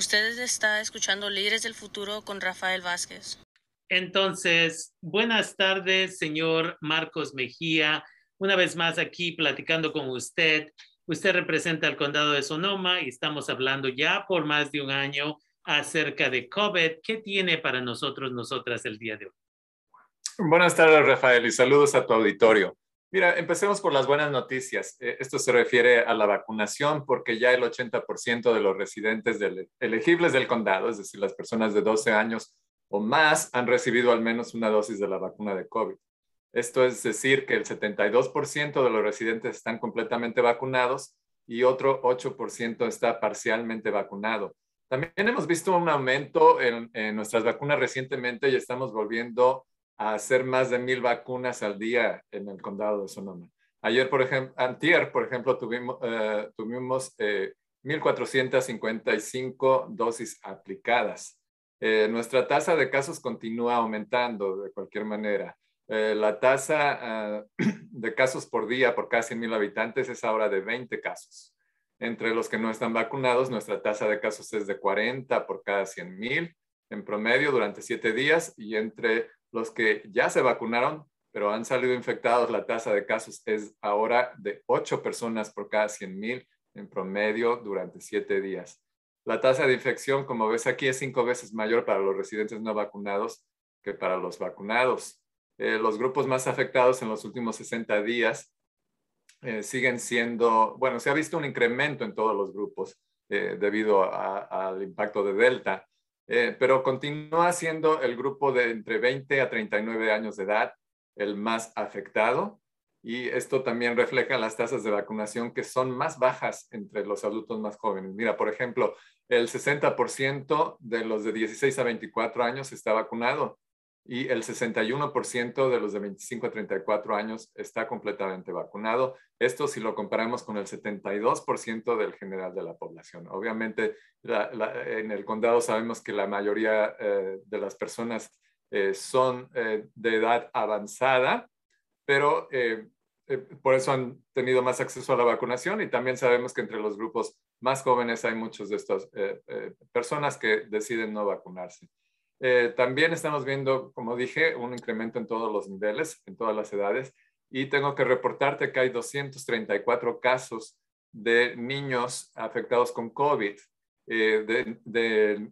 Usted está escuchando Líderes del Futuro con Rafael Vázquez. Entonces, buenas tardes, señor Marcos Mejía. Una vez más aquí platicando con usted. Usted representa el condado de Sonoma y estamos hablando ya por más de un año acerca de COVID. ¿Qué tiene para nosotros, nosotras el día de hoy? Buenas tardes, Rafael, y saludos a tu auditorio. Mira, empecemos por las buenas noticias. Eh, esto se refiere a la vacunación porque ya el 80% de los residentes elegibles del condado, es decir, las personas de 12 años o más, han recibido al menos una dosis de la vacuna de COVID. Esto es decir, que el 72% de los residentes están completamente vacunados y otro 8% está parcialmente vacunado. También hemos visto un aumento en, en nuestras vacunas recientemente y estamos volviendo a hacer más de mil vacunas al día en el condado de Sonoma. Ayer, por ejemplo, antier, por ejemplo, tuvimos, eh, tuvimos 1.455 eh, dosis aplicadas. Eh, nuestra tasa de casos continúa aumentando de cualquier manera. la tasa ah, de casos por día por cada 100.000 habitantes es ahora de 20 casos. Entre los que no están vacunados, nuestra tasa de casos es de 40 por cada 100.000 en promedio durante siete días y entre los que ya se vacunaron, pero han salido infectados, la tasa de casos es ahora de 8 personas por cada 100 mil en promedio durante 7 días. La tasa de infección, como ves aquí, es cinco veces mayor para los residentes no vacunados que para los vacunados. Eh, los grupos más afectados en los últimos 60 días eh, siguen siendo, bueno, se ha visto un incremento en todos los grupos eh, debido al impacto de Delta, eh, pero continúa siendo el grupo de entre 20 a 39 años de edad el más afectado y esto también refleja las tasas de vacunación que son más bajas entre los adultos más jóvenes. Mira, por ejemplo, el 60% de los de 16 a 24 años está vacunado y el 61% de los de 25 a 34 años está completamente vacunado. Esto si lo comparamos con el 72% del general de la población. Obviamente, en el condado sabemos que la mayoría eh, de las personas eh, son eh, de edad avanzada, pero por eso han tenido más acceso a la vacunación y también sabemos que entre los grupos más jóvenes hay muchos de estas personas que deciden no vacunarse. Eh, también estamos viendo, como dije, un incremento en todos los niveles, en todas las edades, y tengo que reportarte que hay 234 casos de niños afectados con COVID eh,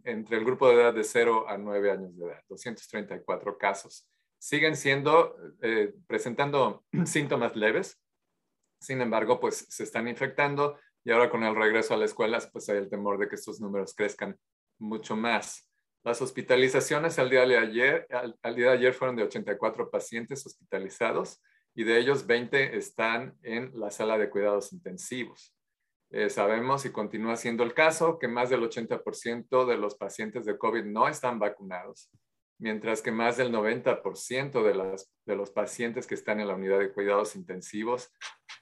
entre el grupo de edad de 0 a 9 años de edad, 234 casos. Siguen siendo, eh, presentando síntomas leves, sin embargo, pues se están infectando y ahora con el regreso a la escuela, pues hay el temor de que estos números crezcan mucho más. Las hospitalizaciones al día de ayer, al, día de ayer fueron de 84 pacientes hospitalizados y de ellos 20 están en la sala de cuidados intensivos. Eh, sabemos y continúa siendo el caso que más del 80% de los pacientes de COVID no están vacunados, mientras que más del 90% de, las, de los pacientes que están en la unidad de cuidados intensivos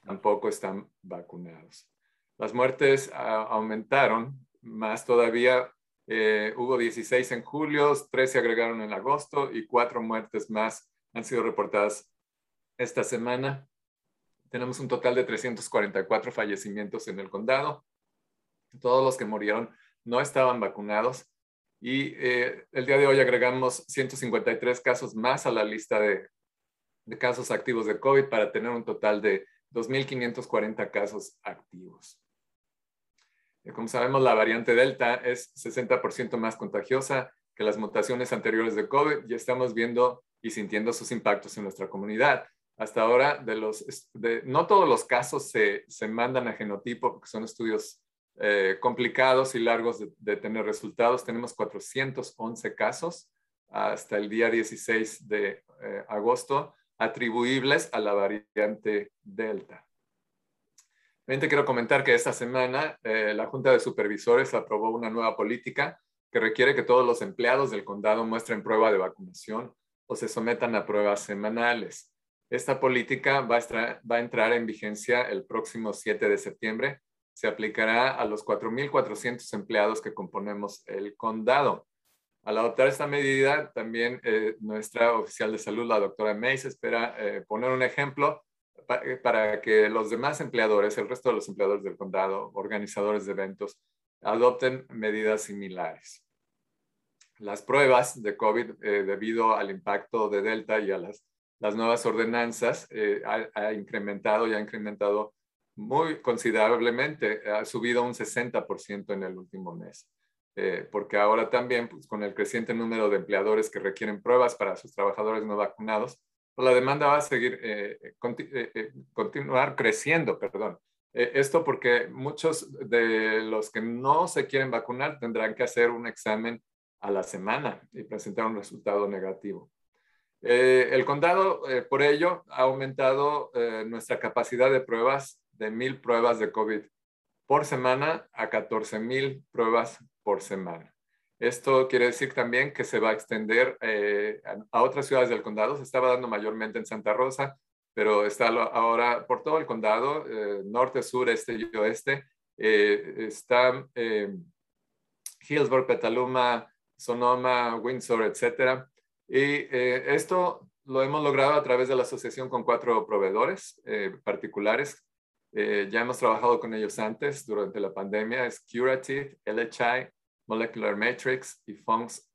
tampoco están vacunados. Las muertes ah, aumentaron más todavía eh, hubo 16 en julio, 13 se agregaron en agosto y cuatro muertes más han sido reportadas esta semana. Tenemos un total de 344 fallecimientos en el condado. Todos los que murieron no estaban vacunados. Y eh, el día de hoy agregamos 153 casos más a la lista de, de casos activos de COVID para tener un total de 2.540 casos activos. Como sabemos, la variante Delta es 60% más contagiosa que las mutaciones anteriores de COVID y estamos viendo y sintiendo sus impactos en nuestra comunidad. Hasta ahora, de los, no todos los casos se, se, mandan a genotipo porque son estudios eh, complicados y largos de, de, tener resultados. Tenemos 411 casos hasta el día 16 de eh, agosto atribuibles a la variante Delta. También quiero comentar que esta semana eh, la Junta de Supervisores aprobó una nueva política que requiere que todos los empleados del condado muestren prueba de vacunación o se sometan a pruebas semanales. Esta política va a, entrar en vigencia el próximo 7 de septiembre. Se aplicará a los 4.400 empleados que componemos el condado. Al adoptar esta medida, también eh, nuestra oficial de salud, la doctora Mays, espera eh, poner un ejemplo para que los demás empleadores, el resto de los empleadores del condado, organizadores de eventos, adopten medidas similares. Las pruebas de COVID, debido al impacto de Delta y a las, las nuevas ordenanzas, ha, ha incrementado y ha incrementado muy considerablemente, ha subido un 60% en el último mes. Eh, porque ahora también, pues, con el creciente número de empleadores que requieren pruebas para sus trabajadores no vacunados, la demanda va a seguir, eh, eh, continuar creciendo, perdón. esto porque muchos de los que no se quieren vacunar tendrán que hacer un examen a la semana y presentar un resultado negativo. el condado, por ello, ha aumentado nuestra capacidad de pruebas de mil pruebas de COVID por semana a 14 mil pruebas por semana. Esto quiere decir también que se va a extender eh, a, otras ciudades del condado. Se estaba dando mayormente en Santa Rosa, pero está ahora por todo el condado, eh, norte, sur, este y oeste. Eh, está Hillsborough, Petaluma, Sonoma, Windsor, etc. Y esto lo hemos logrado a través de la asociación con cuatro proveedores particulares eh, ya hemos trabajado con ellos antes durante la pandemia, es Curative, LHI, Molecular Matrix y Fox,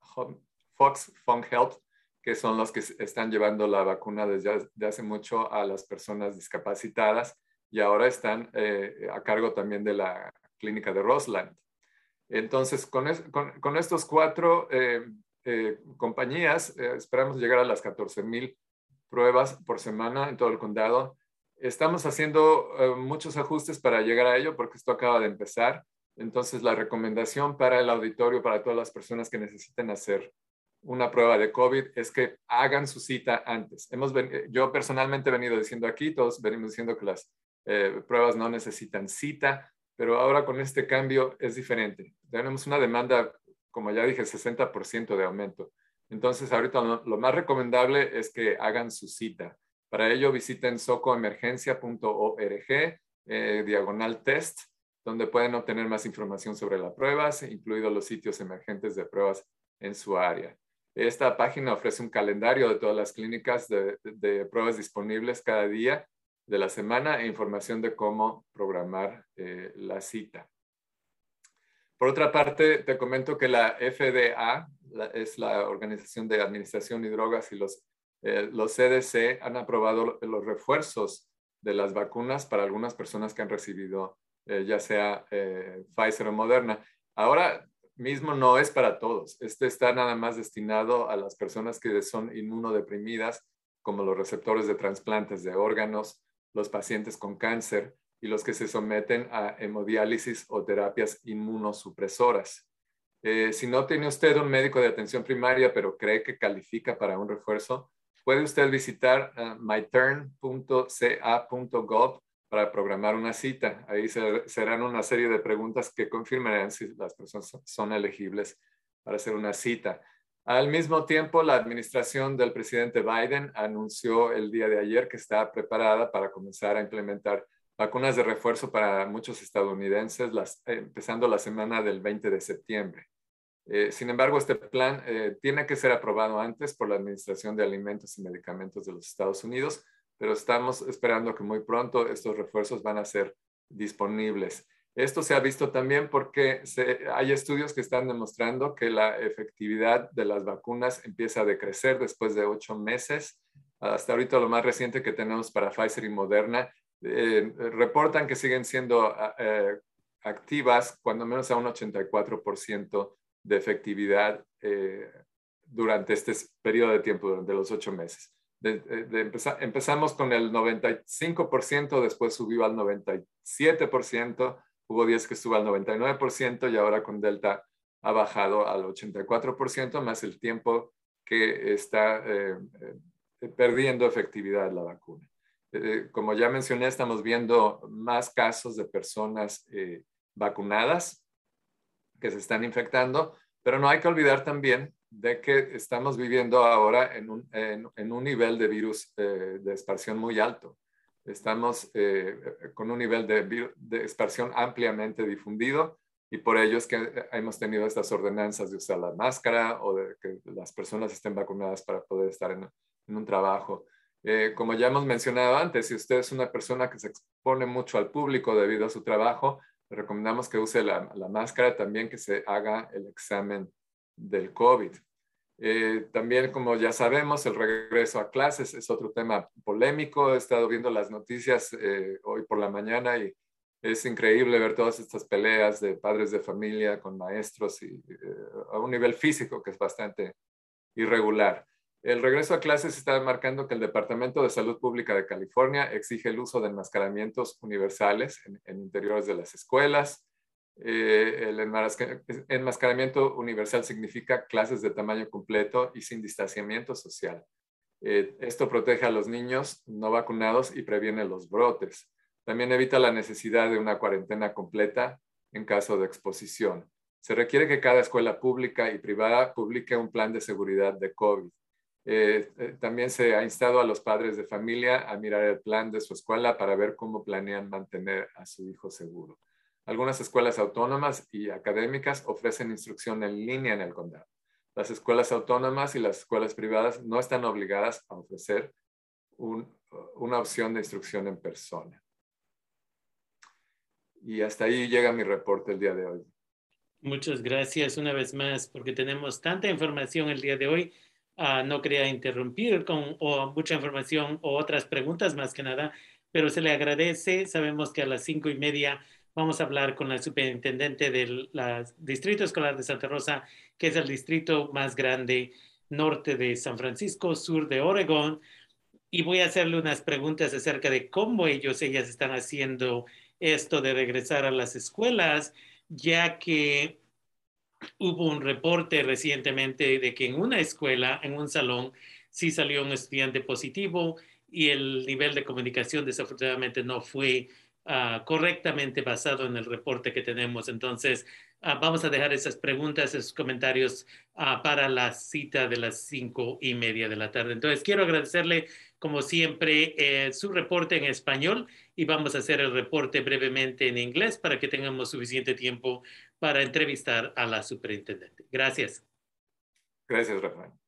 Fox Funk Health, que son los que están llevando la vacuna desde hace mucho a las personas discapacitadas y ahora están eh, a cargo también de la clínica de Roseland. Entonces, con, con, estos cuatro eh, compañías, esperamos llegar a las 14 mil pruebas por semana en todo el condado Estamos haciendo eh, muchos ajustes para llegar a ello porque esto acaba de empezar. Entonces, la recomendación para el auditorio, para todas las personas que necesiten hacer una prueba de COVID, es que hagan su cita antes. Hemos yo personalmente he venido diciendo aquí, todos venimos diciendo que las eh, pruebas no necesitan cita, pero ahora con este cambio es diferente. Tenemos una demanda, como ya dije, 60% de aumento. Entonces, ahorita lo más recomendable es que hagan su cita. Para ello visiten socoemergencia.org, eh, diagonal test, donde pueden obtener más información sobre las pruebas, incluidos los sitios emergentes de pruebas en su área. Esta página ofrece un calendario de todas las clínicas de, pruebas disponibles cada día de la semana e información de cómo programar eh, la cita. Por otra parte, te comento que la FDA es la Organización de Administración y Drogas y los eh, los CDC han aprobado los refuerzos de las vacunas para algunas personas que han recibido eh, ya sea eh, Pfizer o Moderna. Ahora mismo no es para todos. Este está nada más destinado a las personas que son inmunodeprimidas, como los receptores de trasplantes de órganos, los pacientes con cáncer y los que se someten a hemodiálisis o terapias inmunosupresoras. si no tiene usted un médico de atención primaria, pero cree que califica para un refuerzo, puede usted visitar uh, myturn.ca.gov para programar una cita. Ahí serán una serie de preguntas que confirmarán si las personas son elegibles para hacer una cita. Al mismo tiempo, la administración del presidente Biden anunció el día de ayer que está preparada para comenzar a implementar vacunas de refuerzo para muchos estadounidenses, empezando la semana del 20 de septiembre. Eh, sin embargo, este plan eh, tiene que ser aprobado antes por la Administración de Alimentos y Medicamentos de los Estados Unidos, pero estamos esperando que muy pronto estos refuerzos van a ser disponibles. Esto se ha visto también porque hay estudios que están demostrando que la efectividad de las vacunas empieza a decrecer después de ocho meses. Hasta ahorita lo más reciente que tenemos para Pfizer y Moderna eh, reportan que siguen siendo activas cuando menos a un 84% de efectividad eh, durante este periodo de tiempo, durante los ocho meses. Empezamos con el 95%, después subió al 97%, hubo días que estuvo al 99% y ahora con Delta ha bajado al 84%, más el tiempo que está eh, eh, perdiendo efectividad la vacuna. como ya mencioné, estamos viendo más casos de personas vacunadas que se están infectando, pero no hay que olvidar también de que estamos viviendo ahora en un, en, un nivel de virus eh, de expansión muy alto. Estamos eh, con un nivel de, de expansión ampliamente difundido y por ello es que hemos tenido estas ordenanzas de usar la máscara o de que las personas estén vacunadas para poder estar en, un trabajo. Eh, como ya hemos mencionado antes, si usted es una persona que se expone mucho al público debido a su trabajo, recomendamos que use la, máscara, también que se haga el examen del COVID. Eh, también, como ya sabemos, el regreso a clases es otro tema polémico. He estado viendo las noticias eh, hoy por la mañana y es increíble ver todas estas peleas de padres de familia con maestros y eh, a un nivel físico que es bastante irregular. El regreso a clases está marcando que el Departamento de Salud Pública de California exige el uso de enmascaramientos universales en, interiores de las escuelas. Eh, el enmascaramiento universal significa clases de tamaño completo y sin distanciamiento social. Eh, esto protege a los niños no vacunados y previene los brotes. También evita la necesidad de una cuarentena completa en caso de exposición. Se requiere que cada escuela pública y privada publique un plan de seguridad de COVID. Eh, también se ha instado a los padres de familia a mirar el plan de su escuela para ver cómo planean mantener a su hijo seguro. Algunas escuelas autónomas y académicas ofrecen instrucción en línea en el condado. Las escuelas autónomas y las escuelas privadas no están obligadas a ofrecer una opción de instrucción en persona. Y hasta ahí llega mi reporte el día de hoy. Muchas gracias una vez más porque tenemos tanta información el día de hoy Ah, no quería interrumpir con mucha información o otras preguntas más que nada, pero se le agradece. Sabemos que a las cinco y media vamos a hablar con la superintendente del Distrito Escolar de Santa Rosa, que es el distrito más grande norte de San Francisco, sur de Oregón. Y voy a hacerle unas preguntas acerca de cómo ellos, ellas están haciendo esto de regresar a las escuelas, ya que hubo un reporte recientemente de que en una escuela, en un salón, sí salió un estudiante positivo y el nivel de comunicación desafortunadamente no fue ah, correctamente basado en el reporte que tenemos. Entonces, ah, vamos a dejar esas preguntas, esos comentarios ah, para la cita de las cinco y media de la tarde. Entonces, quiero agradecerle, como siempre, eh, su reporte en español y vamos a hacer el reporte brevemente en inglés para que tengamos suficiente tiempo para entrevistar a la superintendente. Gracias. Gracias, Rafael.